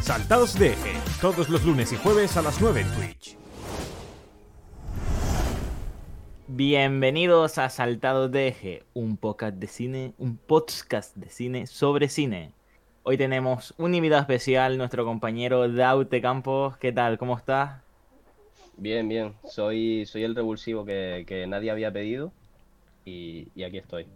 Saltados de Eje, todos los lunes y jueves a las 9 en Twitch. Bienvenidos a Saltados de Eje, un podcast de cine, un podcast de cine sobre cine. Hoy tenemos un invitado especial, nuestro compañero Daute Campos. ¿Qué tal? ¿Cómo estás? Bien, bien. Soy, soy el revulsivo que, que nadie había pedido y, y aquí estoy.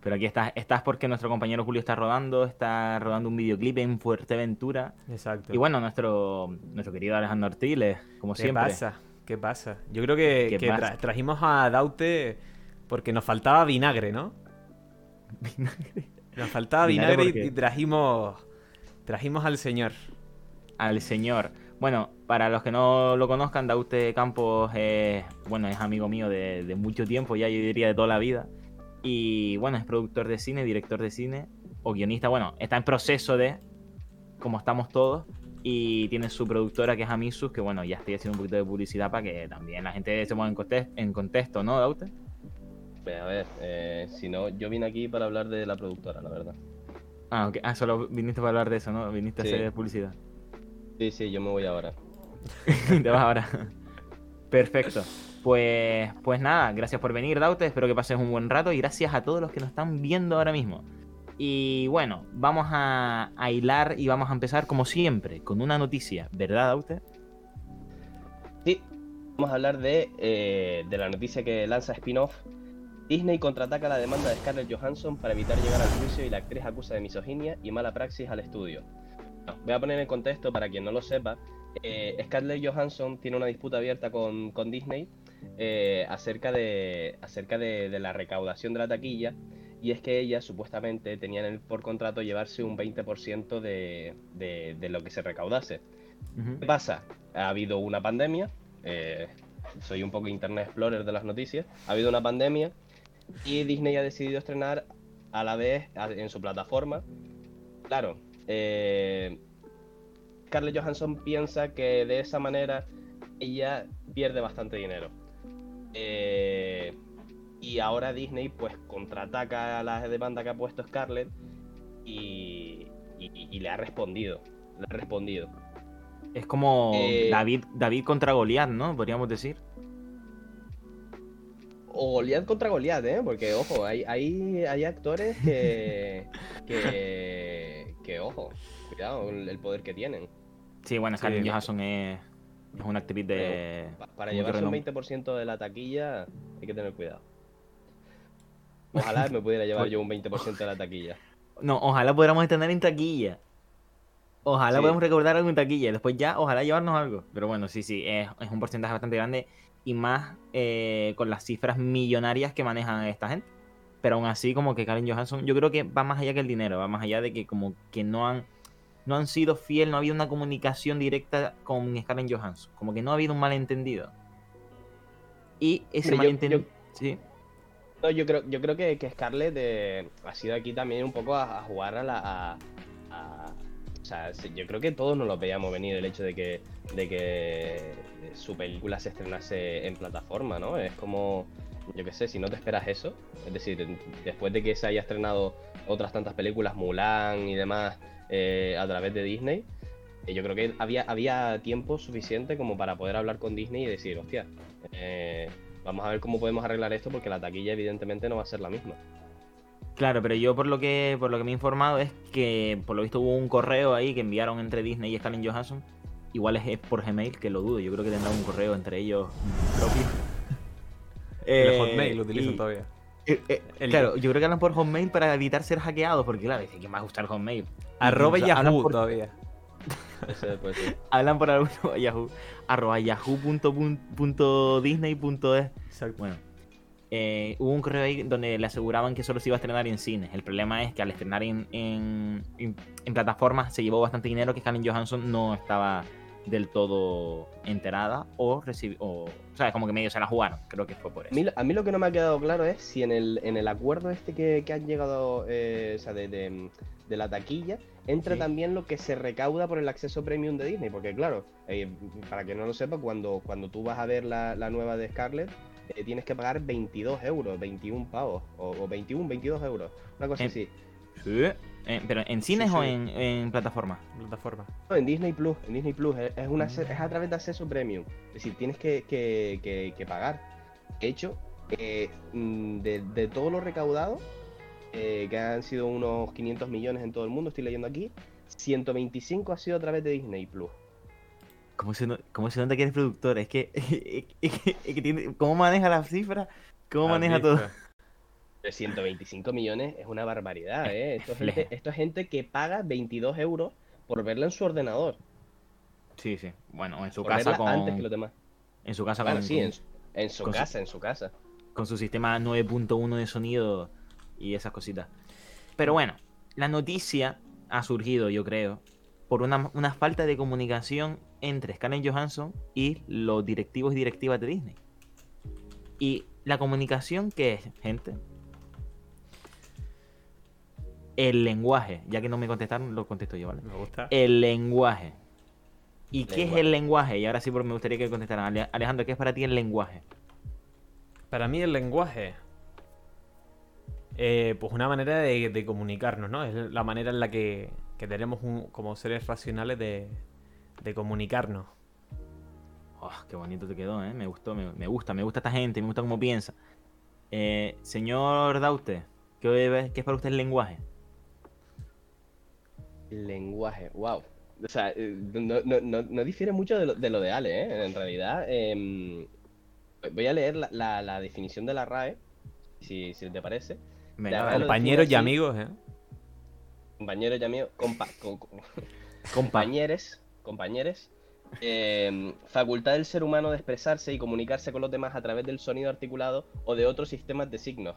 Pero aquí estás, estás porque nuestro compañero Julio está rodando, está rodando un videoclip en Fuerteventura. Exacto. Y bueno, nuestro, nuestro querido Alejandro Artiles, como ¿Qué siempre. pasa? ¿Qué pasa? Yo creo que, ¿Qué que pasa? tra- trajimos a Daute porque nos faltaba vinagre, ¿no? Nos faltaba ¿Vinagre vinagre, qué? y trajimos trajimos al señor. al señor. Bueno, para los que no lo conozcan, Daute Campos es, bueno, es amigo mío de, de mucho tiempo, ya yo diría de toda la vida. Y bueno, es productor de cine, director de cine o guionista. Bueno, está en proceso de, como estamos todos, y tiene su productora que es Amisus, que bueno, ya estoy haciendo un poquito de publicidad para que también la gente se ponga en contesto, en contexto ¿no, Daute? Pues, a ver, eh, si no, yo vine aquí para hablar de la productora, la verdad. Ah, ok. Ah, solo viniste para hablar de eso, ¿no? Viniste Sí. a hacer publicidad. Sí, sí, yo me voy ahora. Te vas ahora. Perfecto. Pues, pues nada, gracias por venir, Daute. Espero que pases un buen rato y gracias a todos los que nos están viendo ahora mismo. Y bueno, vamos a, a hilar y vamos a empezar como siempre con una noticia, ¿verdad, Daute? Sí, vamos a hablar de, eh, de la noticia que lanza spin-off. Disney contraataca la demanda de Scarlett Johansson para evitar llegar al juicio y la actriz acusa de misoginia y mala praxis al estudio. Voy a poner en contexto para quien no lo sepa. eh, Scarlett Johansson tiene una disputa abierta con, con Disney eh, acerca, de, acerca de, de la recaudación de la taquilla y es que ella supuestamente tenía en el- por contrato llevarse un 20% de, de, de lo que se recaudase. ¿Qué pasa? Ha habido una pandemia. eh, soy un poco Internet Explorer de las noticias. Ha habido una pandemia y Disney ha decidido estrenar a la vez en su plataforma. Claro, eh, Scarlett Johansson piensa que de esa manera ella pierde bastante dinero. Eh, y ahora Disney pues contraataca a la demanda que ha puesto Scarlett y, y- y le ha respondido. Le ha respondido. Es como Eh, David, David contra Goliat, ¿no? Podríamos decir. O Goliath contra Goliath, ¿eh? Porque, ojo, hay, hay, hay actores que, que. que, ojo, cuidado el, el poder que tienen. Sí, bueno, Scarlett Sí. Johansson es, es una actriz de... Pa- Para llevarse un renombre. 20% de la taquilla hay que tener cuidado. Ojalá me pudiera llevar yo un 20% de la taquilla. No, ojalá pudiéramos tener en taquilla. Ojalá Sí. podamos recordar algo en taquilla. Después ya, ojalá llevarnos algo. Pero bueno, sí, sí, es, es un porcentaje bastante grande. Y más eh, con las cifras millonarias que manejan esta gente. Pero aún así, como que Karen Johansson, yo creo que va más allá que el dinero. Va más allá de que como que no han, no han sido fiel, no ha habido una comunicación directa con Scarlett Johansson. Como que no ha habido un malentendido. Y ese malentendido... yo- Sí. No, yo creo, yo creo que, que Scarlett eh, ha sido aquí también un poco a, a jugar a la. a- a- o sea, yo creo que todos nos lo veíamos venir el hecho de que, de que su película se estrenase en plataforma, ¿no? Es como, yo qué sé, si no te esperas eso, es decir, después de que se haya estrenado otras tantas películas, Mulan y demás, eh, a través de Disney, eh, yo creo que había, había tiempo suficiente como para poder hablar con Disney y decir, hostia, eh, vamos a ver cómo podemos arreglar esto porque la taquilla evidentemente no va a ser la misma. Claro, pero yo por lo que por lo que me he informado es que por lo visto hubo un correo ahí que enviaron entre Disney y Scarlett Johansson. Igual es, es por Gmail, que lo dudo. Yo creo que tendrán un correo entre ellos propio. el Eh, Hotmail lo utilizan y- todavía. eh, eh, El- Claro, yo creo que hablan por Hotmail para evitar ser hackeados, porque claro, dice que me va a gustar Hotmail. Arroba o sea, hablan Yahoo por- todavía. Hablan por alguno Yahoo, arroba yahoo.disney.es. Bueno, eh, hubo un correo ahí donde le aseguraban que solo se iba a estrenar en cines. El problema es que al estrenar en, en, en- en plataformas se llevó bastante dinero que Scarlett Johansson no estaba del todo enterada o recibió, o, o sea, como que medio se la jugaron. Creo que fue por A eso. mí, a mí lo que no me ha quedado claro es si en el, en el acuerdo este que, que han llegado, eh, o sea, de, de- de la taquilla, entra Sí. también lo que se recauda por el acceso premium de Disney, porque claro, eh, para que no lo sepa, cuando, cuando tú vas a ver la, la nueva de Scarlett, eh, tienes que pagar 22 euros, 21 pavos, o, o 21, 22 euros, una cosa así. Sí. Eh, ¿Pero en cines sí. o en, en plataformas? Plataforma. No, en Disney Plus, en Disney Plus, es, una, es a través de acceso premium. Es decir, tienes que, que- que- que pagar. De hecho, eh, mm, de, de todo lo recaudado, eh, que han sido unos 500 millones en todo el mundo, estoy leyendo aquí, 125 ha sido a través de Disney Plus. ¿Cómo se, no- cómo se nota que eres productor? Es que, es que- es que tiene- ¿cómo maneja las cifras? ¿Cómo ¿Has maneja todo? De 125 millones es una barbaridad, ¿eh? Esto es, gente, esto es gente que paga 22 euros por verla en su ordenador. Sí, sí. Bueno, en su Por casa con. antes que los demás. En su casa con, sí, en, su- en su con su- casa, en su casa. con su sistema 9.1 de sonido y esas cositas. Pero bueno, la noticia ha surgido, yo creo, por una, una falta de comunicación entre Scarlett Johansson y los directivos y directivas de Disney. Y la comunicación, ¿qué es, gente? El lenguaje. Ya que no me contestaron, lo contesto yo, ¿vale? Me gusta. El lenguaje. ¿Y qué es el lenguaje? Y ahora sí, porque me gustaría que contestaran. Ale- Alejandro, ¿qué es para ti el lenguaje? Para mí el lenguaje. eh, pues una manera de, de comunicarnos, ¿no? Es la manera en la que, que tenemos un- como seres racionales de, de comunicarnos. Oh, qué bonito te quedó, ¿eh? Me gustó, me, me gusta, me gusta esta gente, me gusta cómo piensa. Eh, señor Daute, ¿qué, ¿qué es para usted el lenguaje? Lenguaje, wow. O sea, eh, no, no, no, no difiere mucho de lo de, lo de Ale, ¿eh? En realidad, em, voy a leer la, la- la definición de la RAE, si, si te parece. Venga, Compañeros y así. amigos, ¿eh? Compañeros y amigos, compa, co- co- Compa. compañeres, compañeres, em, facultad del ser humano de expresarse y comunicarse con los demás a través del sonido articulado o de otros sistemas de signos.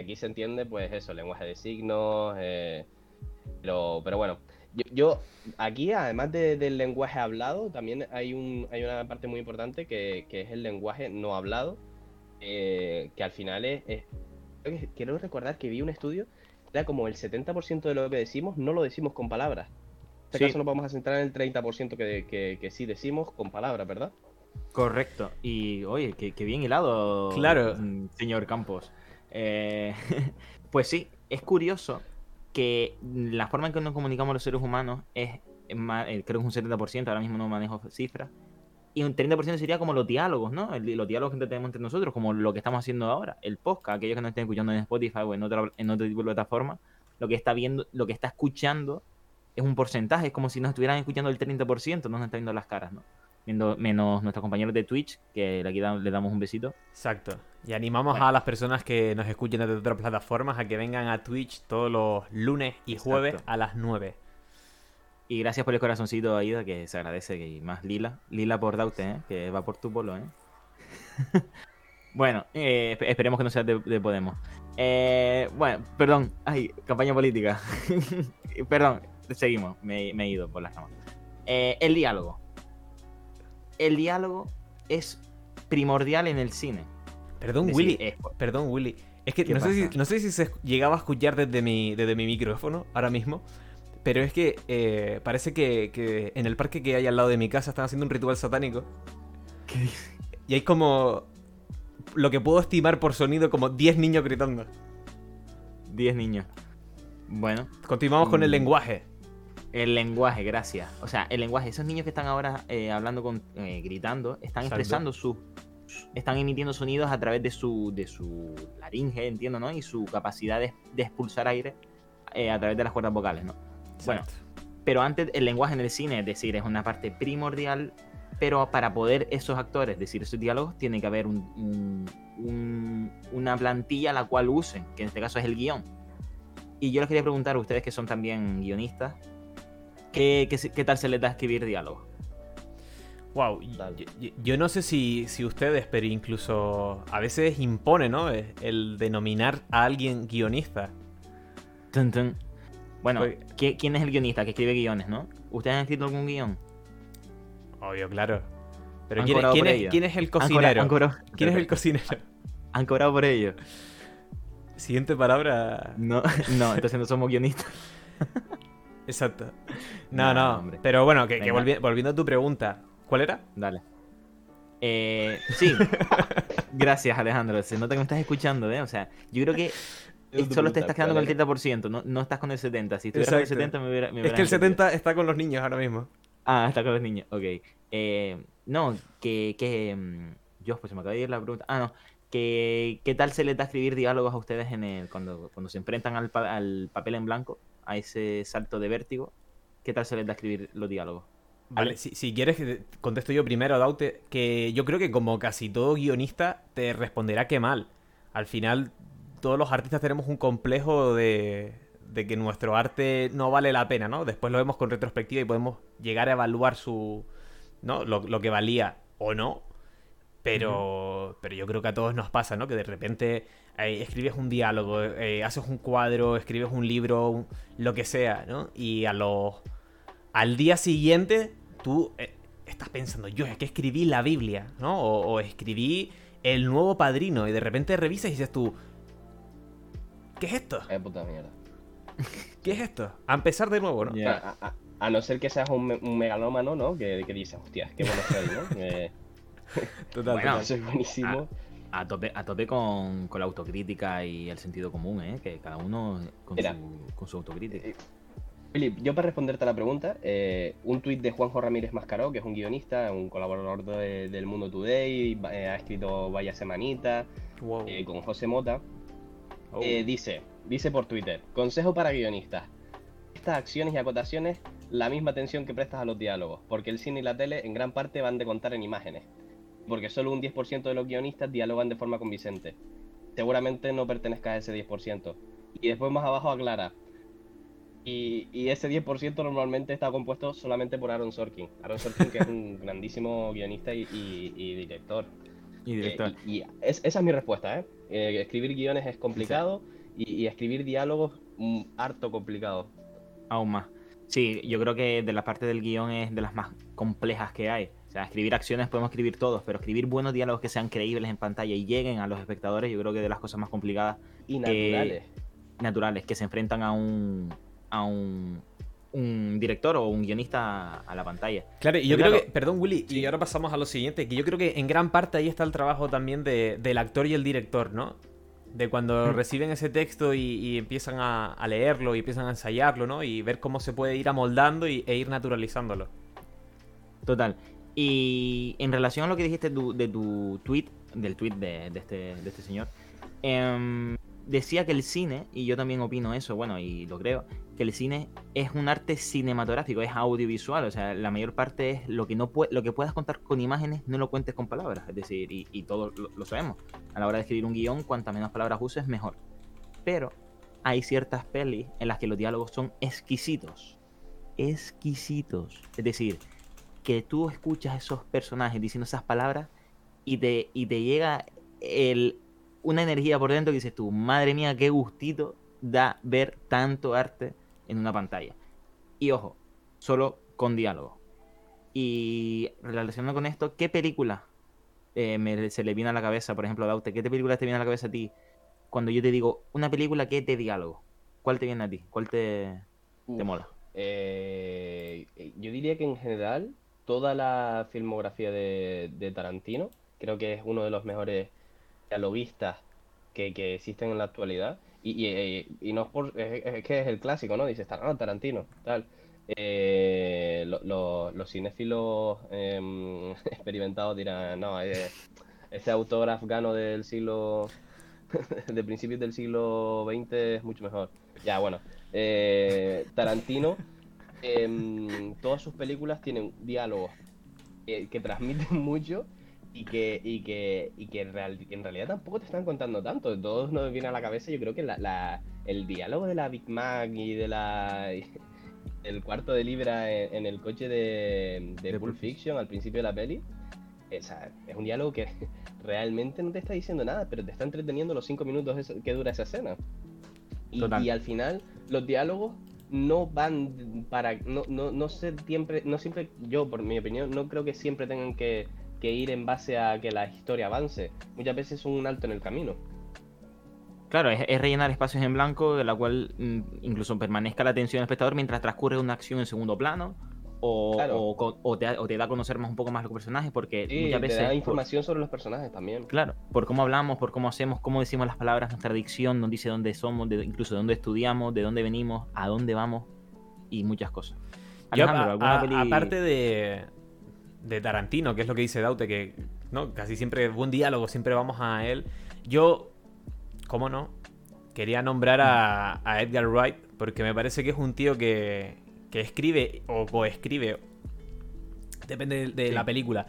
Aquí se entiende, pues eso, lenguaje de signos, eh, pero, pero bueno, yo, yo aquí, además de- del lenguaje hablado, también hay, un, hay una parte muy importante que, que es el lenguaje no hablado, eh, que al final es, Quiero recordar que vi un estudio, era como el 70% de lo que decimos no lo decimos con palabras. En este Sí. caso nos vamos a centrar en el 30% que, que, que sí decimos con palabras, ¿verdad? Correcto. Y oye, qué, qué bien hilado, Claro. mm, señor Campos. Eh, pues sí, es curioso que la forma en que nos comunicamos los seres humanos es, eh, creo que es un 70%, ahora mismo no manejo cifras, y un 30% sería como los diálogos, ¿no? Los diálogos que tenemos entre nosotros, como lo que estamos haciendo ahora, el podcast, aquellos que nos estén escuchando en Spotify o en otra, en otro tipo de plataforma, lo que está viendo, lo que está escuchando es un porcentaje, es como si nos estuvieran escuchando el 30%, no nos está viendo las caras, ¿no? Menos nuestros compañeros de Twitch, que aquí da- le damos un besito. Exacto. Y animamos Bueno. a las personas que nos escuchen desde otras plataformas a que vengan a Twitch todos los lunes y jueves a las 9. Y gracias por el corazoncito, Aida, que se agradece. Y más Lila. Lila por Daute, ¿eh? que va por tu polo. ¿eh? bueno, eh, esp- esperemos que no sea de, de Podemos. Eh, bueno, perdón. Ay, campaña política. perdón, seguimos. Me, me he ido por las ramas. Eh, el diálogo. El diálogo es primordial en el cine. Perdón, Willy. es- Perdón, Willy. Es que ¿Qué no sé, si, pasa? no sé si se llegaba a escuchar desde mi, desde mi micrófono ahora mismo. Pero es que eh, parece que, que en el parque que hay al lado de mi casa están haciendo un ritual satánico. ¿Qué? Y hay como. Lo que puedo estimar por sonido, como 10 niños gritando. 10 niños. Bueno, Continuamos con el Mm. lenguaje. El lenguaje, gracias. O sea, el lenguaje. Esos niños que están ahora eh, hablando con, eh, gritando, están Exacto. expresando su, están emitiendo sonidos a través de su, de su laringe, entiendo, ¿no? Y su capacidad de, de expulsar aire eh, a través de las cuerdas vocales, ¿no? Bueno, Exacto. Pero antes, el lenguaje en el cine, es decir, es una parte primordial. Pero para poder esos actores decir esos diálogos, tiene que haber un, un- un- una plantilla la cual usen, que en este caso es el guion. Y yo les quería preguntar a ustedes que son también guionistas, ¿qué, qué, se- qué tal se les da escribir diálogos? Wow, yo, no sé si, si ustedes, pero incluso a veces impone, ¿no? El, el denominar a alguien guionista. Tun, tun. Bueno, Pues- ¿qui- ¿quién es el guionista que escribe guiones, no? ¿Ustedes han escrito algún guion? Obvio, claro. Pero ¿quién, es- cobrado quién por es, ello. quién es el Han cocinero? han cobrado- ¿Quién es el cocinero? ¿Han cobrado por ello? Siguiente palabra. No, no, entonces no somos guionistas. Exacto. No, No, no. hombre. Pero bueno, que, que Venga. volvi- volviendo a tu pregunta. ¿Cuál era? Dale. Eh, sí. Gracias, Alejandro. Se nota que me estás escuchando, ¿eh? O sea, yo creo que es solo te estás quedando con el ¿cuál 30%, no, no estás con el 70%. Si estuvieras con el Exacto. 70% me hubiera... me Es que el entendido. 70 está con los niños ahora mismo. Ah, está con los niños, ok. Eh, no, que... que mm, Dios, pues se me acaba de ir la pregunta. Ah, no. Que, ¿Qué tal se les da escribir diálogos a ustedes en el, cuando, cuando se enfrentan al, pa- al papel en blanco, a ese salto de vértigo? ¿Qué tal se les da escribir los diálogos? Vale, ¿Vale? si, si quieres que contesto yo primero, Daute, que yo creo que como casi todo guionista te responderá que mal. Al final, todos los artistas tenemos un complejo de, de que nuestro arte no vale la pena, ¿no? Después lo vemos con retrospectiva y podemos llegar a evaluar su, ¿no? Lo, lo que valía o no. Pero, pero yo creo que a todos nos pasa, ¿no? Que de repente eh, escribes un diálogo, eh, haces un cuadro, escribes un libro, un- lo que sea, ¿no? Y a los al día siguiente tú eh, estás pensando, yo es que escribí la Biblia, ¿no? O, o escribí el nuevo padrino y de repente revisas y dices tú, ¿qué es esto? Eh, puta mierda. ¿Qué es esto? A empezar de nuevo, ¿no? A, a- a no ser que seas un, me- un megalómano, ¿no? Que, que dices, hostia, qué bueno soy, ¿no? Total, Bueno, total. soy buenísimo. A tope, a tope con, con la autocrítica y el sentido común, ¿eh? Que cada uno con, Mira. su, con su autocrítica. Eh, Philip, yo para responderte a la pregunta, eh, un tuit de Juanjo Ramírez Mascaró, que es un guionista, un colaborador de- del Mundo Today, eh, ha escrito Vaya Semanita, Wow. eh, con José Mota, Oh. eh, dice, dice por Twitter, consejo para guionistas, estas acciones y acotaciones, la misma atención que prestas a los diálogos, porque el cine y la tele en gran parte van de contar en imágenes, porque solo un 10% de los guionistas dialogan de forma convincente. Seguramente no pertenezcas a ese 10%. Y después más abajo aclara, y, y ese 10% normalmente está compuesto solamente por Aaron Sorkin. Aaron Sorkin, que es un grandísimo guionista y, y- y director. y Eh, director. y y es- esa es mi respuesta, ¿eh? Eh, escribir guiones es complicado y, y escribir diálogos mm, harto complicado. Aún más. Sí, yo creo que de la parte del guion es de las más complejas que hay. O sea, escribir acciones podemos escribir todos, pero escribir buenos diálogos que sean creíbles en pantalla y lleguen a los espectadores, yo creo que de las cosas más complicadas Y Eh, naturales. naturales que se enfrentan a un a un, un director o un guionista a la pantalla. Claro, y yo creo que, perdón Willy, y ahora pasamos a lo siguiente, que yo creo que en gran parte ahí está el trabajo también de- del actor y el director, ¿no? De cuando Mm. reciben ese texto y, y empiezan a, a leerlo y empiezan a ensayarlo, ¿no? Y ver cómo se puede ir amoldando y, e ir naturalizándolo. Total. Y en relación a lo que dijiste de tu tweet, del tweet de, este, de este señor, em, decía que el cine, y yo también opino eso, bueno, y lo creo, que el cine es un arte cinematográfico, es audiovisual, o sea, la mayor parte es lo que no lo que puedas contar con imágenes, no lo cuentes con palabras, es decir, y, todos lo, lo sabemos, a la hora de escribir un guion, cuantas menos palabras uses, mejor. Pero hay ciertas pelis en las que los diálogos son exquisitos, exquisitos, es decir, que tú escuchas a esos personajes diciendo esas palabras y te, y te llega el, una energía por dentro que dices tú, madre mía, qué gustito da ver tanto arte en una pantalla. Y ojo, solo con diálogo. Y relacionado con esto, ¿qué película eh, me- se le viene a la cabeza, por ejemplo, Daute? ¿Qué película te viene a la cabeza a ti cuando yo te digo una película que es de diálogo? ¿Cuál te viene a ti? ¿Cuál te, te mola? eh, yo diría que en general toda la filmografía de, de Tarantino creo que es uno de los mejores dialoguistas que, que existen en la actualidad. Y, y, no es, por, que es el clásico, ¿no? Dices, ah, Tarantino, tal. Eh, lo- lo- los cinéfilos em, experimentados dirán, no, eh, este autor afgano del siglo, de principios del siglo XX es mucho mejor. Ya, bueno, eh, Tarantino, em, todas sus películas tienen diálogos que, que transmiten mucho y que, y que, y que en, real- en realidad tampoco te están contando tanto. Todos nos viene a la cabeza, yo creo que la, la- el diálogo de la Big Mac y de la el cuarto de libra en, en el coche de, de De Pulp Fiction al principio de la peli. o sea, es un diálogo que realmente no te está diciendo nada, pero te está entreteniendo los cinco minutos que dura esa escena. Y al final, los diálogos no van para. No, no, no sé siempre. No siempre. Yo, por mi opinión, no creo que siempre tengan que, que ir en base a que la historia avance. Muchas veces son un alto en el camino. Claro, es, es rellenar espacios en blanco, de la cual mm, incluso permanezca la atención del espectador mientras transcurre una acción en segundo plano, o, Claro. o te, o te da a conocer más un poco más los personajes, porque Sí, muchas te veces... da por- información sobre los personajes también. Claro, por cómo hablamos, por cómo hacemos, cómo decimos las palabras, nuestra dicción, nos dice dónde somos, de- incluso de dónde estudiamos, de dónde venimos, a dónde vamos y muchas cosas. Yo, Alejandro, a- ¿alguna a- peli- Aparte de, de Tarantino, que es lo que dice Daute, que no casi siempre buen diálogo, siempre vamos a él. Yo, ¿cómo no? Quería nombrar a, a Edgar Wright, porque me parece que es un tío que, que escribe o coescribe, depende de, de Sí. la película,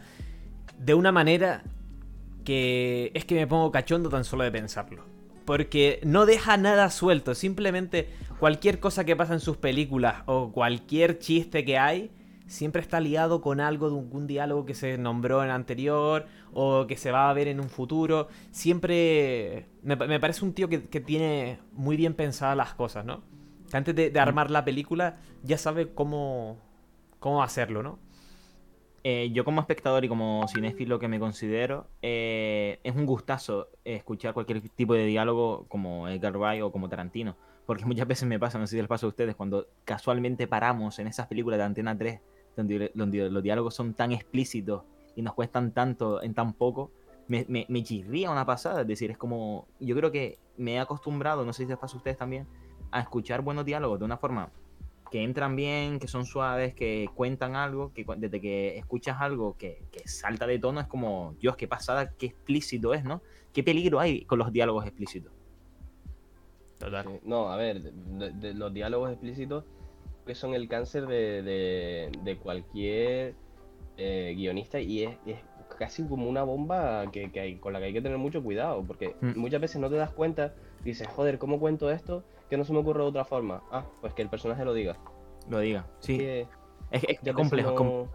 de una manera que es que me pongo cachondo tan solo de pensarlo. Porque no deja nada suelto, simplemente cualquier cosa que pasa en sus películas o cualquier chiste que hay, siempre está ligado con algo de algún diálogo que se nombró en anterior o que se va a ver en un futuro. Siempre me, me parece un tío que, que tiene muy bien pensadas las cosas, ¿no? Que antes de, de armar la película ya sabe cómo, cómo hacerlo, ¿no? Eh, yo como espectador y como cinéfilo que me considero, eh, es un gustazo escuchar cualquier tipo de diálogo como Edgar Wright o como Tarantino. Porque muchas veces me pasa, no sé si les pasa a ustedes, cuando casualmente paramos en esas películas de Antena 3, donde, donde los diálogos son tan explícitos y nos cuestan tanto en tan poco, me, me, me chirría una pasada. Es decir, es como, yo creo que me he acostumbrado, no sé si les pasa a ustedes también, a escuchar buenos diálogos de una forma que entran bien, que son suaves, que cuentan algo, que desde que escuchas algo que, que salta de tono es como, Dios, qué pasada, qué explícito es, ¿no? ¿Qué peligro hay con los diálogos explícitos? Total. No, a ver, de- de- los diálogos explícitos que son el cáncer de, de- de cualquier eh, guionista y es, es casi como una bomba que, que hay- con la que hay que tener mucho cuidado, porque Mm. muchas veces no te das cuenta dices, joder, ¿cómo cuento esto? Que no se me ocurre de otra forma. Ah, pues que el personaje lo diga. Lo diga. Sí, Que es, complejo. com-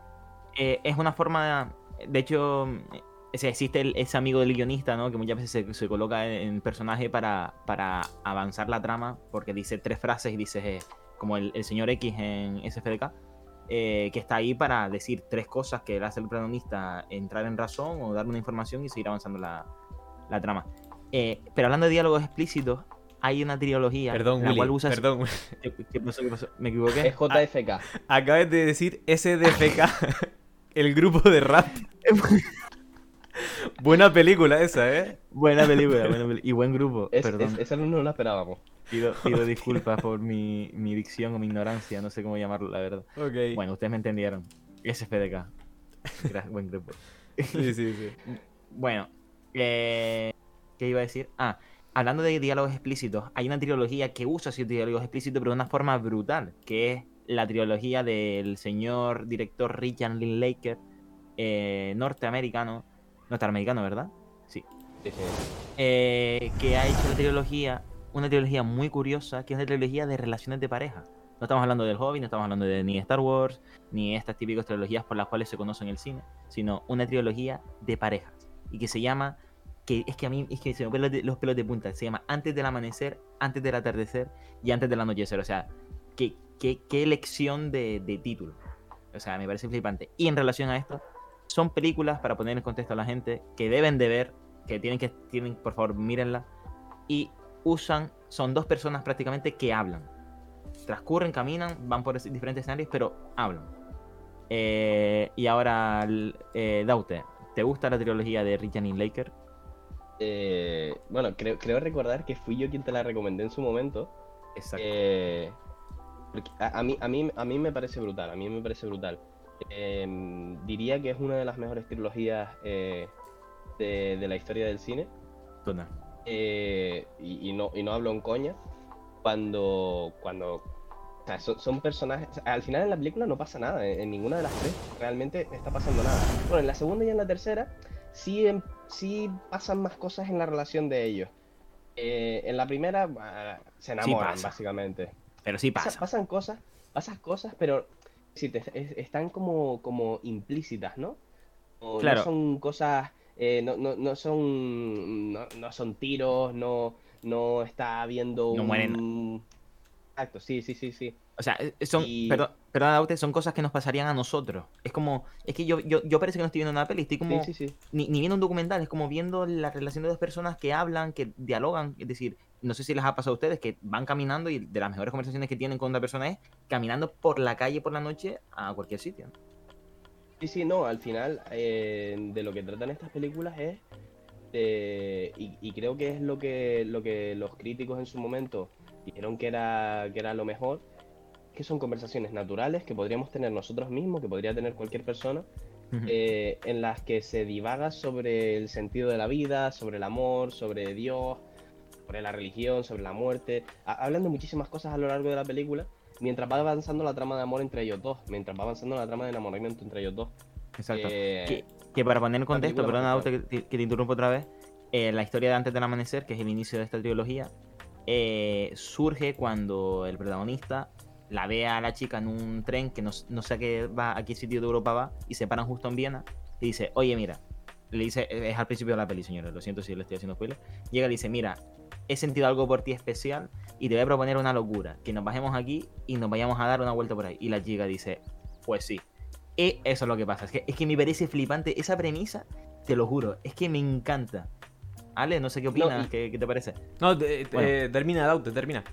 eh, es una forma de, de hecho existe el- ese amigo del guionista no que muchas veces se, se coloca en, en personaje para, para avanzar la trama porque dice tres frases y dice eh, como el, el señor X en SFDK eh, que está ahí para decir tres cosas que le hace el protagonista entrar en razón o dar una información y seguir avanzando la, la trama pero hablando de diálogos explícitos hay una trilogía Perdón, la Willy, cual usa perdón. ¿Qué, qué pasó? ¿Qué pasó? me equivoqué Es JFK. Acabas de decir SDFK, el grupo de rap. Buena película esa, ¿eh? buena película, buena y buen grupo Es- perdón es- esa no la esperábamos. Pido, pido disculpas por mi, mi dicción o mi ignorancia, no sé cómo llamarlo, la verdad. Ok. Bueno, ustedes me entendieron. SFDK. Buen grupo. Sí, sí, sí. Bueno, eh, ¿qué iba a decir? Ah, hablando de diálogos explícitos, hay una trilogía que usa esos diálogos explícitos, pero de una forma brutal, que es la trilogía del señor director Richard Linklater, eh, norteamericano, norteamericano, ¿verdad? Sí. Sí, sí. eh, que ha hecho la trilogía, una trilogía muy curiosa, que es una trilogía de relaciones de pareja. No estamos hablando del hobby, no estamos hablando de ni Star Wars, ni estas típicas trilogías por las cuales se conoce en el cine, sino una trilogía de parejas. Y que se llama, es que a mí es que se me ponen los de- los pelos de punta, se llama Antes del amanecer, Antes del atardecer y Antes del anochecer. O sea, qué, qué, qué elección de, de título. O sea, me parece flipante. Y en relación a esto, son películas, para poner en contexto a la gente, que deben de ver, que tienen que, tienen, por favor, mírenla. Y usan, son dos personas prácticamente que hablan. Transcurren, caminan, van por diferentes escenarios, pero hablan. Eh, y ahora, eh, Daute, ¿te gusta la trilogía de Richard Linklater? Eh, bueno, creo, creo recordar que fui yo quien te la recomendé en su momento. Exacto. Eh, a, a mí, a, mí, a mí me parece brutal, a mí me parece brutal. Eh, diría que es una de las mejores trilogías eh, de, de la historia del cine. Total. Eh, y, y no, y no hablo en coña. Cuando, cuando o sea, son, son personajes. al final en la película no pasa nada. En, en ninguna de las tres realmente está pasando nada. Bueno, en la segunda y en la tercera sí, em- sí pasan más cosas en la relación de ellos. Eh, en la primera bah, se enamoran, básicamente. Pero sí Pasa- pasa. pasan cosas, pasan cosas, pero sí, te- es- están como, como implícitas, ¿no? O no Claro. son cosas, eh, no, no, no son, no, no son tiros, no, no está habiendo No un... mueren. Exacto, sí, sí, sí, sí. O sea, eh, son, Y- perdón, perdón, Daute, son cosas que nos pasarían a nosotros. Es como, es que yo, yo, yo parece que no estoy viendo una peli, estoy como, Sí, sí, sí. Ni, ni viendo un documental, es como viendo la relación de dos personas que hablan, que dialogan. Es decir, no sé si les ha pasado a ustedes que van caminando y de las mejores conversaciones que tienen con otra persona es caminando por la calle por la noche a cualquier sitio. Sí, sí, no, al final eh, de lo que tratan estas películas es, de- y, y creo que es lo que, lo que los críticos en su momento dijeron que era, que era lo mejor, que son conversaciones naturales que podríamos tener nosotros mismos, que podría tener cualquier persona, eh, en las que se divaga sobre el sentido de la vida, sobre el amor, sobre Dios, sobre la religión, sobre la muerte. Ha- hablan de muchísimas cosas a lo largo de la película, mientras va avanzando la trama de amor entre ellos dos, mientras va avanzando la trama de enamoramiento entre ellos dos. Exacto. Eh, Que, que para poner en contexto, perdona, que, te- que te interrumpo otra vez, eh, la historia de Antes del Amanecer, que es el inicio de esta trilogía, eh, surge cuando el protagonista la ve a la chica en un tren que no, no sé a qué, va, a qué sitio de Europa va y se paran justo en Viena y dice, oye, mira, le dice, es al principio de la peli, señores, lo siento si le estoy haciendo spoiler, llega y dice, mira, he sentido algo por ti especial y te voy a proponer una locura, que nos bajemos aquí y nos vayamos a dar una vuelta por ahí. Y la chica dice, pues sí. Y eso es lo que pasa, es que, es que me parece flipante esa premisa, te lo juro, es que me encanta. Ale, no sé qué opinas, y- ¿qué, qué te parece? No, te- te- Bueno. termina, Daute, termina.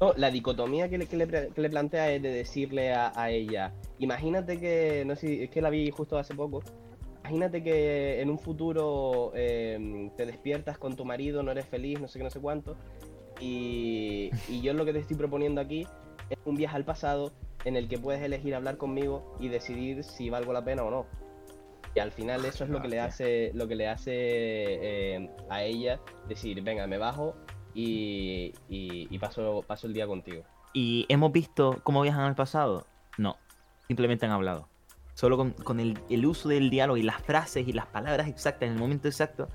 No, la dicotomía que le, que le, pre- que le plantea es de decirle a, a ella, imagínate que, no sé, es que la vi justo hace poco, imagínate que en un futuro eh, te despiertas con tu marido, no eres feliz, no sé qué, no sé cuánto, y, y yo lo que te estoy proponiendo aquí es un viaje al pasado en el que puedes elegir hablar conmigo y decidir si valgo la pena o no. Y al final eso es lo que le hace, lo que le hace eh, a ella decir, venga, me bajo y, y- y paso, paso el día contigo. ¿Y hemos visto cómo viajan al pasado? No, simplemente han hablado. Solo con, con el, el uso del diálogo y las frases y las palabras exactas en el momento exacto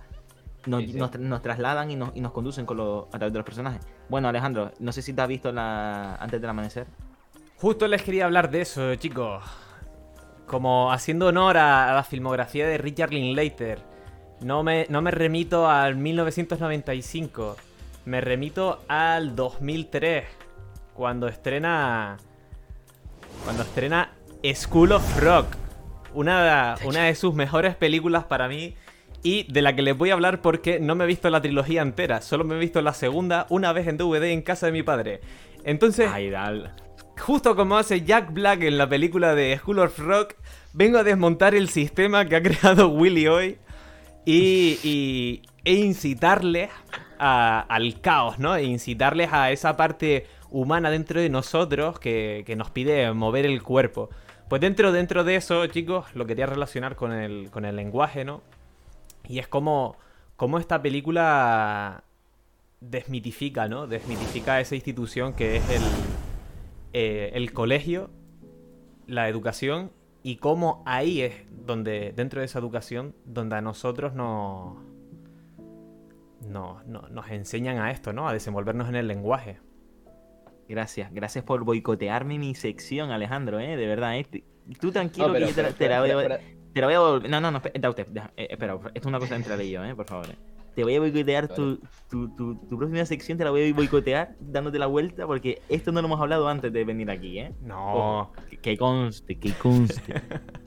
nos, Sí, sí. nos tra- nos trasladan y nos, y nos conducen con lo- a través de los personajes. Bueno, Alejandro, no sé si te has visto la, antes del amanecer. Justo les quería hablar de eso, chicos. Como haciendo honor a, a la filmografía de Richard Linklater. No me, no me remito al 1995. Me remito al 2003. Cuando estrena. Cuando estrena School of Rock. Una, una de sus mejores películas para mí. Y de la que les voy a hablar porque no me he visto la trilogía entera. Solo me he visto la segunda una vez en DVD en casa de mi padre. Entonces. Ay, dal. Justo como hace Jack Black en la película de School of Rock, vengo a desmontar el sistema que ha creado Willy hoy y, y- e incitarles al caos, ¿no? E incitarles a esa parte humana dentro de nosotros que, que nos pide mover el cuerpo. Pues dentro, dentro de eso, chicos, lo quería relacionar con el, con el lenguaje, ¿no? Y es como, como esta película desmitifica, ¿no? Desmitifica esa institución que es el, eh, el colegio, la educación y cómo ahí es donde, dentro de esa educación, donde a nosotros nos, no, no- nos enseñan a esto, ¿no? A desenvolvernos en el lenguaje. Gracias, gracias por boicotearme mi sección, Alejandro, ¿eh? De verdad, ¿eh? Tú tranquilo No, pero- que yo te, la- pero- te la voy a... pero- pero- Te la voy a volver. No, no, no, espera, usted, deja, eh, espera, esto es una cosa entre y yo, ¿eh? Por favor. eh. Te voy a boicotear tu, tu, tu, tu próxima sección, te la voy a boicotear dándote la vuelta porque esto no lo hemos hablado antes de venir aquí, ¿eh? No. Ojo, que, que conste, que conste.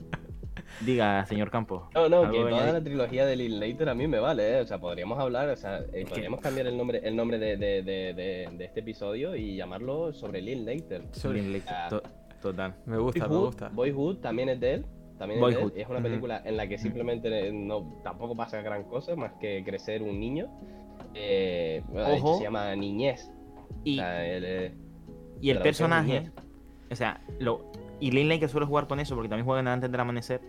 Diga, señor Campo. No, no, ¿algo que toda añadir? la trilogía de Linklater a mí me vale, ¿eh? O sea, podríamos hablar, o sea, eh, que- podríamos cambiar el nombre, el nombre de, de- de- de- de este episodio y llamarlo sobre Linklater. Sobre- Bien, Lex- Ah. to- Total. Me gusta, me gusta. Boyhood también es de él. También es, de él, es una película en la que simplemente no, tampoco pasa gran cosa más que crecer un niño. Eh, bueno, de hecho, Ojo. se llama Niñez. O Y, sea, él es- y el personaje, o sea, lo, y Lane que suele jugar con eso, porque también juega en Antes del Amanecer,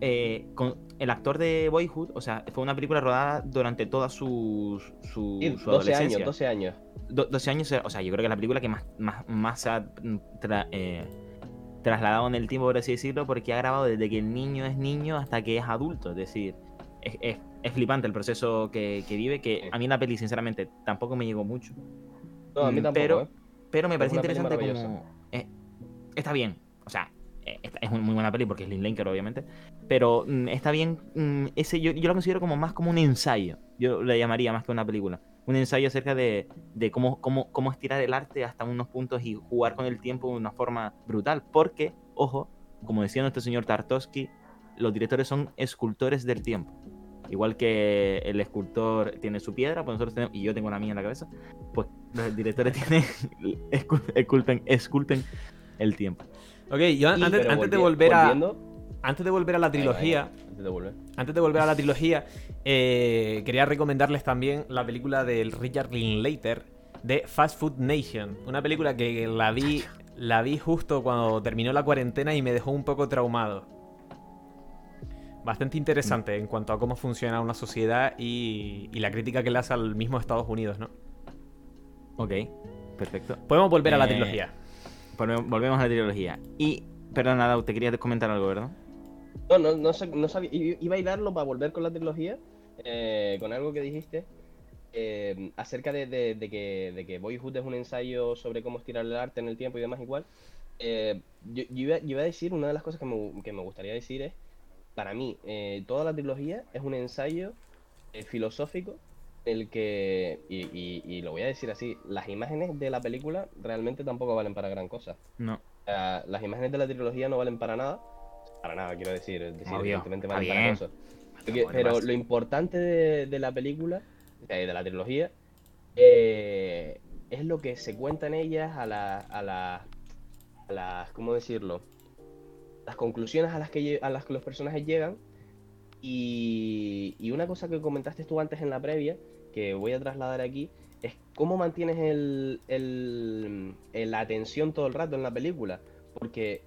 eh, con el actor de Boyhood, o sea, fue una película rodada durante toda su, su, Sí, su 12 adolescencia. años, 12 años. Do- 12 años, o sea, yo creo que es la película que más, más, más se ha mm, tra- eh, trasladado en el tiempo, por así decirlo, porque ha grabado desde que el niño es niño hasta que es adulto. Es decir, es, es- es flipante el proceso que, que vive, que a mí la peli, sinceramente, tampoco me llegó mucho. No, a mí Mm, tampoco, pero- ¿eh? Pero me parece interesante como... eh, está bien, o sea, eh, es una muy buena peli porque es Lynn Linker, obviamente. Pero mm, está bien, mm, ese yo, yo lo considero como más como un ensayo. Yo le llamaría más que una película. un ensayo acerca de, de cómo, cómo, cómo estirar el arte hasta unos puntos y jugar con el tiempo de una forma brutal. Porque, ojo, como decía nuestro señor Tartovsky, los directores son escultores del tiempo. Igual que el escultor tiene su piedra, pues nosotros tenemos, y yo tengo la mía en la cabeza, pues los directores tienen, escul- esculpen, esculpen el tiempo. Ok, yo Y, antes, de volver a. Antes de volver a la trilogía. antes de volver. Antes de volver a la trilogía, eh, quería recomendarles también la película del Richard Linklater de Fast Food Nation. Una película que la vi, la vi justo cuando terminó la cuarentena y me dejó un poco traumado. Bastante interesante en cuanto a cómo funciona una sociedad y, y la crítica que le hace al mismo Estados Unidos, ¿no? Ok, perfecto. Podemos volver a la Eh, trilogía. Volve- Volvemos a la trilogía. Y, perdona, Dau, te quería comentar algo, ¿verdad? No, no, no, sabía. Iba a hilarlo para volver con la trilogía, eh, con algo que dijiste, eh, acerca de, de- de que, de que Boyhood es un ensayo sobre cómo estirar el arte en el tiempo y demás igual. Eh, yo, yo iba, yo iba a decir, una de las cosas que me, que me gustaría decir es, para mí, toda la trilogía es un ensayo filosófico el que, y, y- y lo voy a decir así, las imágenes de la película realmente tampoco valen para gran cosa. No. Las imágenes de la trilogía no valen para nada. Para nada, quiero decir. Es decir, Obvio, evidentemente está valen para cosas. Pero lo importante de, de la película, de la trilogía, eh, es lo que se cuenta en ellas, a, la, a, la- a las, ¿cómo decirlo? Las conclusiones a las que, a las que los personajes llegan. Y, y una cosa que comentaste tú antes en la previa, que voy a trasladar aquí, es cómo mantienes el, el- el- la atención todo el rato en la película. Porque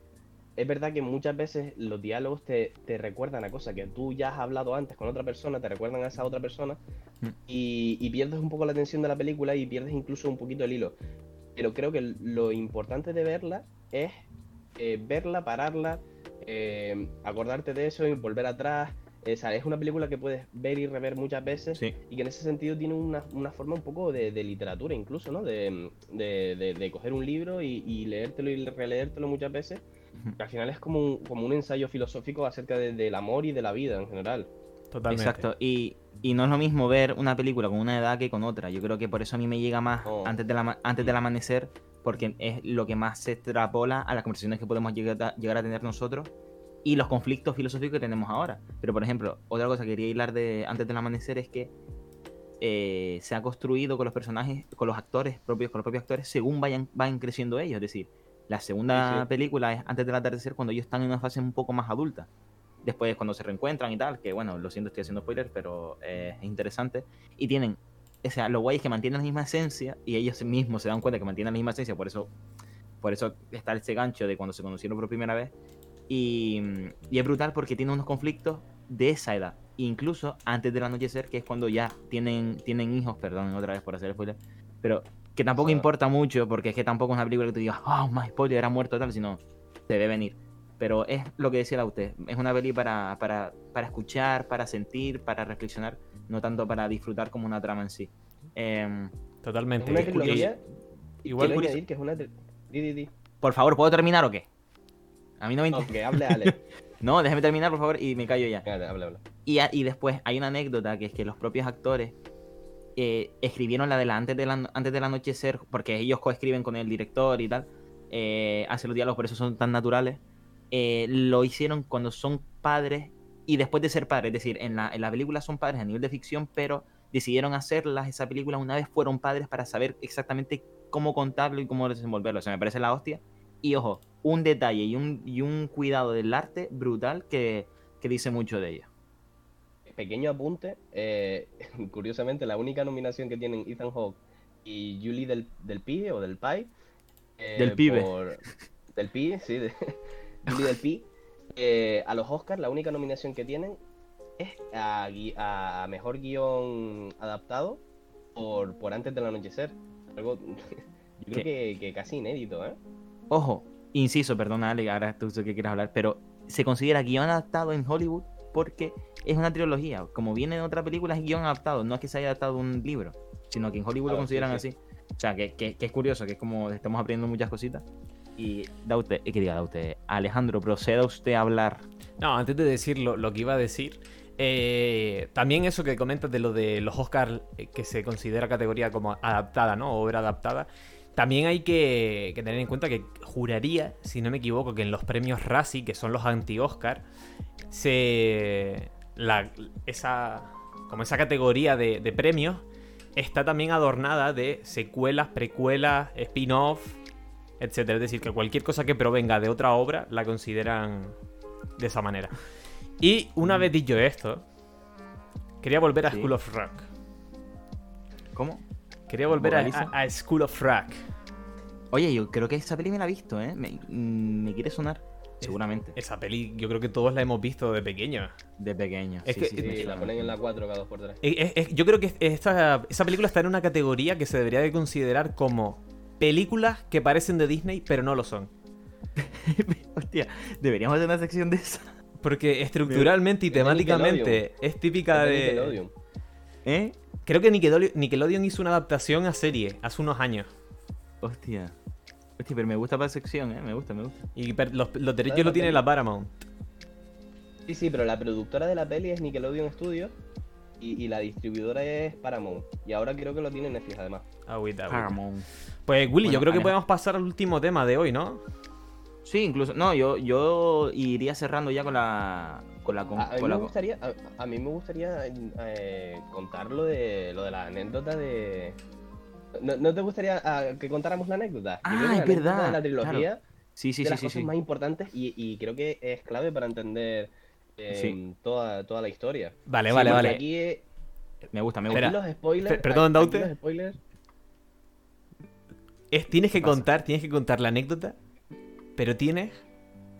es verdad que muchas veces los diálogos te, te recuerdan a cosas que tú ya has hablado antes con otra persona, te recuerdan a esa otra persona Mm. y, y pierdes un poco la atención de la película y pierdes incluso un poquito el hilo. Pero creo que lo importante de verla es eh, verla, pararla, eh, acordarte de eso y volver atrás. O sea, es una película que puedes ver y rever muchas veces Sí. y que en ese sentido tiene una, una forma un poco de, de literatura incluso, ¿no? De, de- de- de coger un libro y, y leértelo y releértelo muchas veces. Que al final es como un, como un ensayo filosófico acerca de- del amor y de la vida en general. Totalmente. Exacto. Y, y no es lo mismo ver una película con una edad que con otra. Yo creo que por eso a mí me llega más Oh. antes, del ama- antes del amanecer, porque es lo que más se extrapola a las conversaciones que podemos llegar a, llegar a tener nosotros y los conflictos filosóficos que tenemos ahora. Pero, por ejemplo, otra cosa que quería hilar de antes del amanecer es que eh, se ha construido con los personajes, con los actores propios, con los propios actores, según vayan, vayan creciendo ellos. Es decir, la segunda Sí, sí. película es antes del atardecer, cuando ellos están en una fase un poco más adulta. Después, cuando se reencuentran y tal, que bueno, lo siento, estoy haciendo spoilers, pero eh, es interesante. Y tienen, o sea, lo guay es que mantienen la misma esencia y ellos mismos se dan cuenta que mantienen la misma esencia, por eso, por eso está ese gancho de cuando se conocieron por primera vez. Y, y es brutal porque tiene unos conflictos de esa edad, incluso antes del anochecer, que es cuando ya tienen, tienen hijos, perdón otra vez por hacer spoiler, pero que tampoco Ah. importa mucho porque es que tampoco es una película que tú digas, oh, my spoiler, era muerto tal, sino se debe venir. Pero es lo que decía la usted, es una peli para, para, para escuchar, para sentir, para reflexionar, no tanto para disfrutar como una trama en sí. Em, Totalmente. Es una Y- trilogía. igual quiero curioso- añadir que es una. tri- Di, di, di. por favor, ¿puedo terminar o qué? A mí no me interesa. hable. No, déjame terminar, por favor, y me callo ya. Habla, habla. Y, después hay una anécdota que es que los propios actores eh, escribieron la de la antes, de la antes del anochecer, porque ellos coescriben con el director y tal, eh, hacen los diálogos, por eso son tan naturales. eh, lo hicieron cuando son padres y después de ser padres, es decir, en la, en la película son padres a nivel de ficción, pero decidieron hacerlas, esa película, una vez fueron padres para saber exactamente cómo contarlo y cómo desenvolverlo. O sea, me parece la hostia. Y ojo, un detalle y un, y un cuidado del arte brutal que, que dice mucho de ella. Pequeño apunte. eh, curiosamente, la única nominación que tienen Ethan Hawke y Julie del, del Pibe o del Pai. eh, Del Pibe. por- Del Pibe, sí. de- Julie del Pi. eh, a los Oscars, la única nominación que tienen es a, a mejor guion adaptado por, por Antes del Anochecer. Algo, yo creo que, que casi inédito, ¿eh? Ojo, inciso, perdona Ale, ahora tú sé que quieres hablar, pero se considera guion adaptado en Hollywood porque es una trilogía. Como viene de otra película, es guion adaptado, no es que se haya adaptado un libro, sino que en Hollywood lo Claro, sí, consideran sí. así. O sea, que, que- que es curioso, que es como estamos aprendiendo muchas cositas. Y da usted, eh, que diga, da usted, Alejandro, proceda usted a hablar. No, antes de decir lo, lo que iba a decir, Eh, también eso que comentas de lo de los Oscars, eh, que se considera categoría como adaptada, ¿no? Obra adaptada. También hay que, que tener en cuenta que juraría, si no me equivoco, que en los premios Razzie, que son los anti-Oscar, se. La, esa. Como esa categoría de, de premios está también adornada de secuelas, precuelas, spin-off, etcétera. Es decir, que cualquier cosa que provenga de otra obra la consideran de esa manera. Y una vez dicho esto, quería volver a Sí. School of Rock. ¿Cómo? Quería volver a, a- a School of Rock. Oye, yo creo que esa peli me la he visto, ¿eh? Me, me quiere sonar. Seguramente. Esa peli yo creo que todos la hemos visto de pequeño. De pequeño. Es sí, que- sí, Sí, la ponen en la 4 cada 2x3. Eh, eh, eh, yo creo que esta, esa película está en una categoría que se debería de considerar como películas que parecen de Disney pero no lo son. Hostia, deberíamos hacer una sección de esa. Porque estructuralmente y temáticamente es típica de... ¿Eh? Creo que Nickelodeon, Nickelodeon hizo una adaptación a serie hace unos años. Hostia. Hostia, pero me gusta para sección, ¿eh? Me gusta, me gusta. Y los, los derechos lo tiene la Paramount. Sí, sí, pero la productora de la peli es Nickelodeon Studios y, y la distribuidora es Paramount. Y ahora creo que lo tiene Netflix además. Agüita, agüita. Paramount. Pues Willy, yo creo que podemos pasar al último tema de hoy, ¿no? Sí, incluso. No, yo, yo iría cerrando ya con la. Con la. Con, A, a mí me la gustaría, a, a mí me gustaría eh, contar lo de, lo de la anécdota de... ¿No, no te gustaría ah, que contáramos la anécdota? Yo Ah, creo que la es anécdota verdad, de la trilogía Sí, sí, de sí, las sí. cosas sí. más importantes y, y creo que es clave para entender eh, Sí. toda, toda la historia. Vale, Sí, vale, vale. Aquí, eh, Me gusta, me gusta. aquí los spoilers... Per- perdón, Daute. los spoilers Es, tienes que contar, tienes que contar la anécdota, pero tienes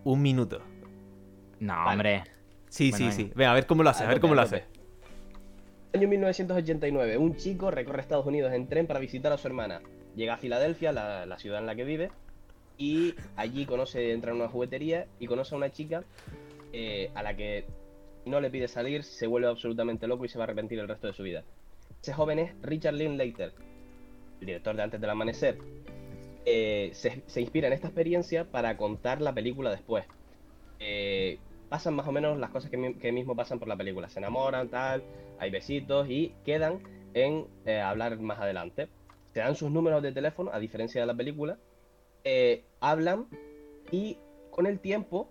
un minuto. No, Vale. hombre. Sí, Bueno, sí, venga. sí. Venga, a ver cómo lo haces, a ver tope, cómo lo haces. Año 1989, un chico recorre Estados Unidos en tren para visitar a su hermana. Llega a Filadelfia, la, la ciudad en la que vive, y allí conoce, entra en una juguetería y conoce a una chica eh, a la que no le pide salir, se vuelve absolutamente loco y se va a arrepentir el resto de su vida. Ese joven es Richard Linklater, el director de Antes del Amanecer. Eh, se, se inspira en esta experiencia para contar la película después. Eh, pasan más o menos las cosas que, mi- que mismo pasan por la película. Se enamoran, tal, hay besitos y quedan en eh, hablar más adelante. Se dan sus números de teléfono, a diferencia de la película. eh, hablan y con el tiempo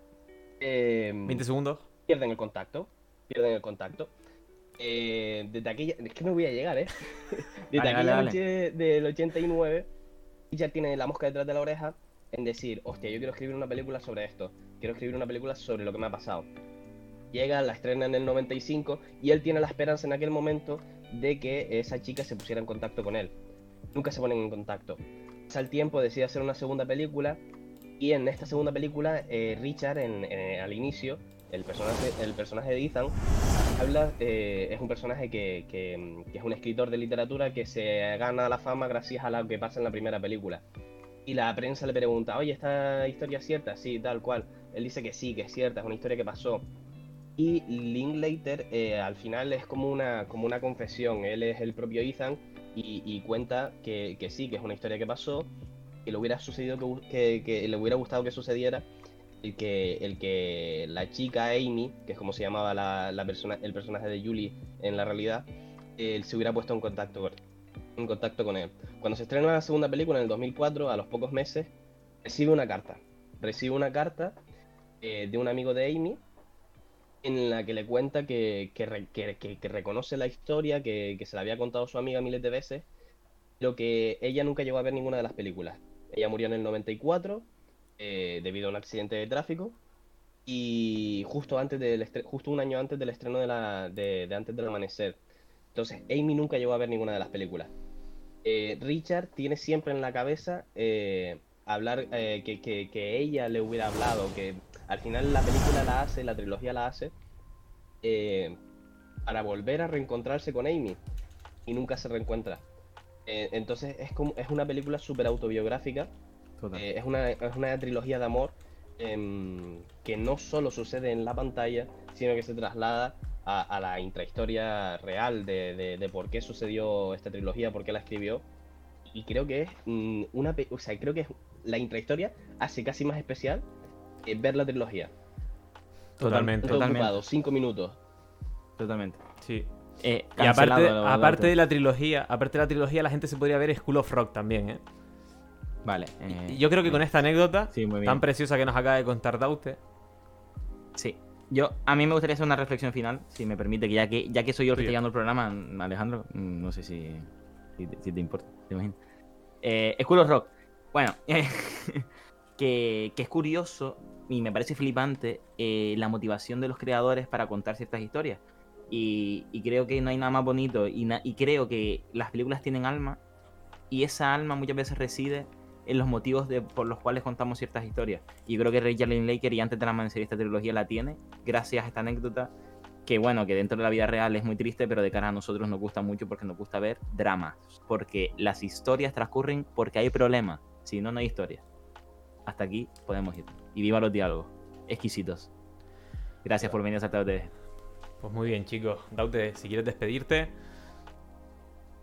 eh, 20 segundos. pierden el contacto. Pierden el contacto. Eh, desde aquella. Es que no voy a llegar, ¿eh? Desde Vale, aquella vale, noche del 89, ya tiene la mosca detrás de la oreja en decir, hostia, yo quiero escribir una película sobre esto. Quiero escribir una película sobre lo que me ha pasado. Llega, la estrena en el 95 y él tiene la esperanza en aquel momento de que esa chica se pusiera en contacto con él. Nunca se ponen en contacto. Pasa el tiempo, decide hacer una segunda película y en esta segunda película, eh, Richard, al inicio, el personaje, el personaje de Ethan, habla, eh, es un personaje que- que es un escritor de literatura que se gana la fama gracias a lo que pasa en la primera película. Y la prensa le pregunta, oye, ¿esta historia es cierta? Sí, tal cual. Él dice que sí, que es cierta, es una historia que pasó. Y Linklater eh, al final es como una, como una confesión. Él es el propio Ethan y, cuenta que, que sí, que es una historia que pasó, que le hubiera sucedido que, le hubiera gustado que sucediera, el que, el que la chica Amy, que es como se llamaba la, la persona, el personaje de Julie en la realidad, se hubiera puesto en contacto con, en contacto con él. Cuando se estrena la segunda película en el 2004, a los pocos meses, recibe una carta. Recibe una carta eh, de un amigo de Amy en la que le cuenta que, que, que- reconoce la historia, que, se la había contado su amiga miles de veces, lo que ella nunca llegó a ver ninguna de las películas. Ella murió en el 94 eh, debido a un accidente de tráfico y justo antes del justo un año antes del estreno de, la, de, de Antes del Amanecer. Entonces, Amy nunca llegó a ver ninguna de las películas. Eh, Richard tiene siempre en la cabeza eh, hablar que, que- que ella le hubiera hablado, que al final la película la hace, la trilogía la hace, eh, para volver a reencontrarse con Amy y nunca se reencuentra. Eh, entonces es como es una película súper autobiográfica, eh, es, una, es una trilogía de amor em, que no solo sucede en la pantalla, sino que se traslada a, a la intrahistoria real de, de- de por qué sucedió esta trilogía, por qué la escribió. Y creo que es mm, una, o sea, creo que es- la intrahistoria hace casi más especial eh, ver la trilogía. Totalmente. Todo Totalmente. ocupado, cinco minutos. totalmente. Sí. Eh, Y aparte, lo- lo aparte de la trilogía, aparte de la trilogía, la gente se podría ver School of Rock también, ¿eh? Vale. eh, Y yo creo que con esta anécdota Sí, tan preciosa que nos acaba de contar Daute, Sí. Yo, a mí me gustaría hacer una reflexión final, si me permite, que ya que, ya que soy yo el está llevando el programa, Alejandro, mm, no sé si, si, te, si te importa, te imagino. Eh, School of Rock. Bueno, que, que es curioso y me parece flipante eh, la motivación de los creadores para contar ciertas historias. Y, y creo que no hay nada más bonito. Y, na- y creo que las películas tienen alma. Y esa alma muchas veces reside en los motivos de, por los cuales contamos ciertas historias. Y creo que Rachel Linklater y antes de la amanecer esta trilogía la tiene, gracias a esta anécdota. Que bueno, que dentro de la vida real es muy triste, pero de cara a nosotros nos gusta mucho porque nos gusta ver dramas. Porque las historias transcurren porque hay problemas. Si no, no hay historia. Hasta aquí podemos ir. Y viva los diálogos. Exquisitos. Gracias por venir a Saltado TV. pues muy bien, chicos. Daute, si quieres despedirte,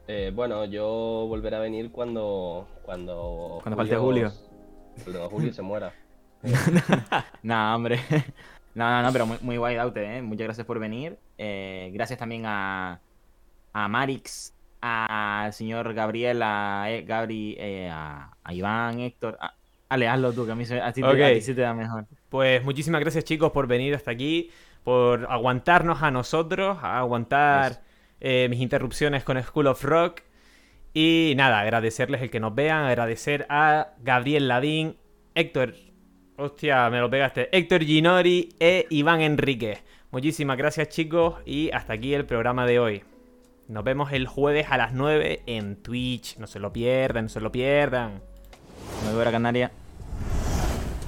Eh, bueno, yo volveré a venir cuando. Cuando, Cuando falte Julio. Cuando Julio se muera. Nah, hombre. No, no, no, pero muy, muy guay, Daute, ¿eh? Muchas gracias por venir. Eh, gracias también a, a Marix, al señor Gabriel, a eh, Gabri, eh, a, a Iván, Héctor. A, Ale, hazlo tú, que a mí se, a ti, te- Ok. a ti sí te da mejor. pues muchísimas gracias, chicos, por venir hasta aquí, por aguantarnos a nosotros, a aguantar eh, mis interrupciones con School of Rock. Y nada, agradecerles el que nos vean, agradecer a Gabriel Ladín, Héctor, hostia, me lo pegaste, Héctor Ginori e Iván Enríquez. Muchísimas gracias chicos y hasta aquí el programa de hoy. Nos vemos el jueves a las 9 en Twitch, no se lo pierdan, no se lo pierdan. Me voy a Canaria.